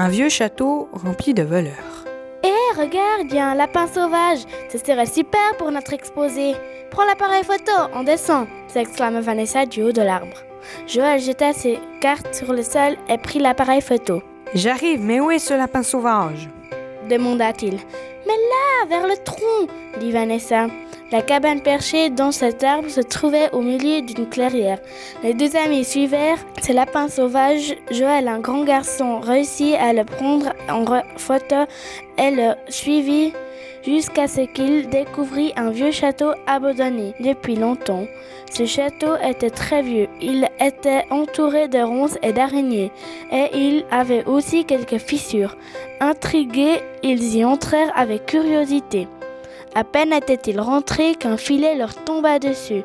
un vieux château rempli de voleurs. Hé, regarde, il y a un lapin sauvage. Ce serait super pour notre exposé. Prends l'appareil photo, on descend, s'exclama Vanessa du haut de l'arbre. Joël jeta ses cartes sur le sol et prit l'appareil photo. J'arrive, mais où est ce lapin sauvage? demanda-t-il. Mais là, vers le tronc, dit Vanessa. La cabane perchée dans cet arbre se trouvait au milieu d'une clairière. Les deux amis suivèrent ce lapin sauvage. Joël, un grand garçon, réussit à le prendre en photo et le suivit jusqu'à ce qu'il découvrit un vieux château abandonné depuis longtemps. Ce château était très vieux, il était entouré de ronces et d'araignées, et il avait aussi quelques fissures. Intrigués, ils y entrèrent avec curiosité. À peine étaient-ils rentrés qu'un filet leur tomba dessus.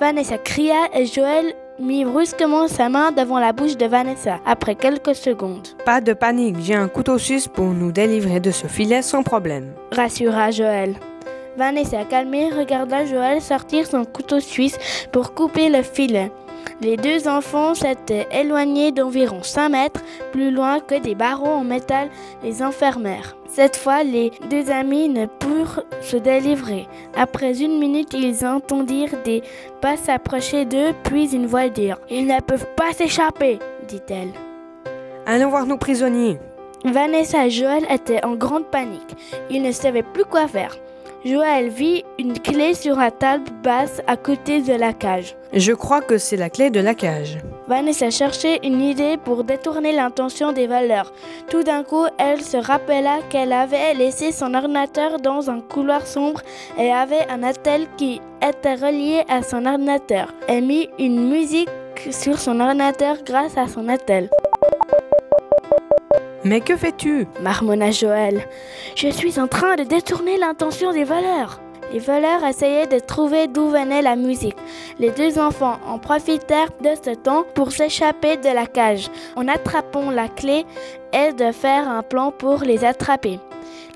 Vanessa cria et Joël mit brusquement sa main devant la bouche de Vanessa après quelques secondes. Pas de panique, j'ai un couteau suisse pour nous délivrer de ce filet sans problème, rassura Joël. Vanessa, calmée, regarda Joël sortir son couteau suisse pour couper le filet. Les deux enfants s'étaient éloignés d'environ 5 mètres plus loin que des barreaux en métal les enfermèrent. Cette fois, les deux amis ne purent se délivrer. Après une minute, ils entendirent des pas s'approcher d'eux, puis une voix dire Ils ne peuvent pas s'échapper, dit-elle. Allons voir nos prisonniers. Vanessa et Joël étaient en grande panique. Ils ne savaient plus quoi faire. Joël vit une clé sur la table basse à côté de la cage. Je crois que c'est la clé de la cage. Vanessa cherchait une idée pour détourner l'intention des voleurs. Tout d'un coup, elle se rappela qu'elle avait laissé son ordinateur dans un couloir sombre et avait un attel qui était relié à son ordinateur. Elle mit une musique sur son ordinateur grâce à son attel. Mais que fais-tu marmonna Joël. Je suis en train de détourner l'intention des voleurs. Les voleurs essayaient de trouver d'où venait la musique. Les deux enfants en profitèrent de ce temps pour s'échapper de la cage en attrapant la clé et de faire un plan pour les attraper.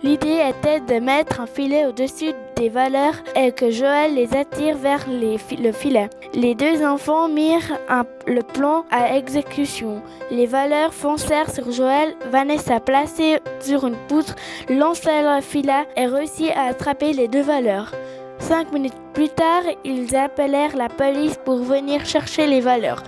L'idée était de mettre un filet au-dessus des valeurs et que Joël les attire vers le filet. Les deux enfants mirent le plan à exécution. Les valeurs foncèrent sur Joël. Vanessa, placée sur une poutre, lança le filet et réussit à attraper les deux valeurs. Cinq minutes plus tard, ils appelèrent la police pour venir chercher les valeurs.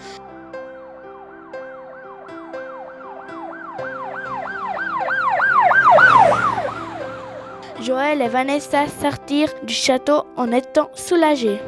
Joël et Vanessa sortirent du château en étant soulagés.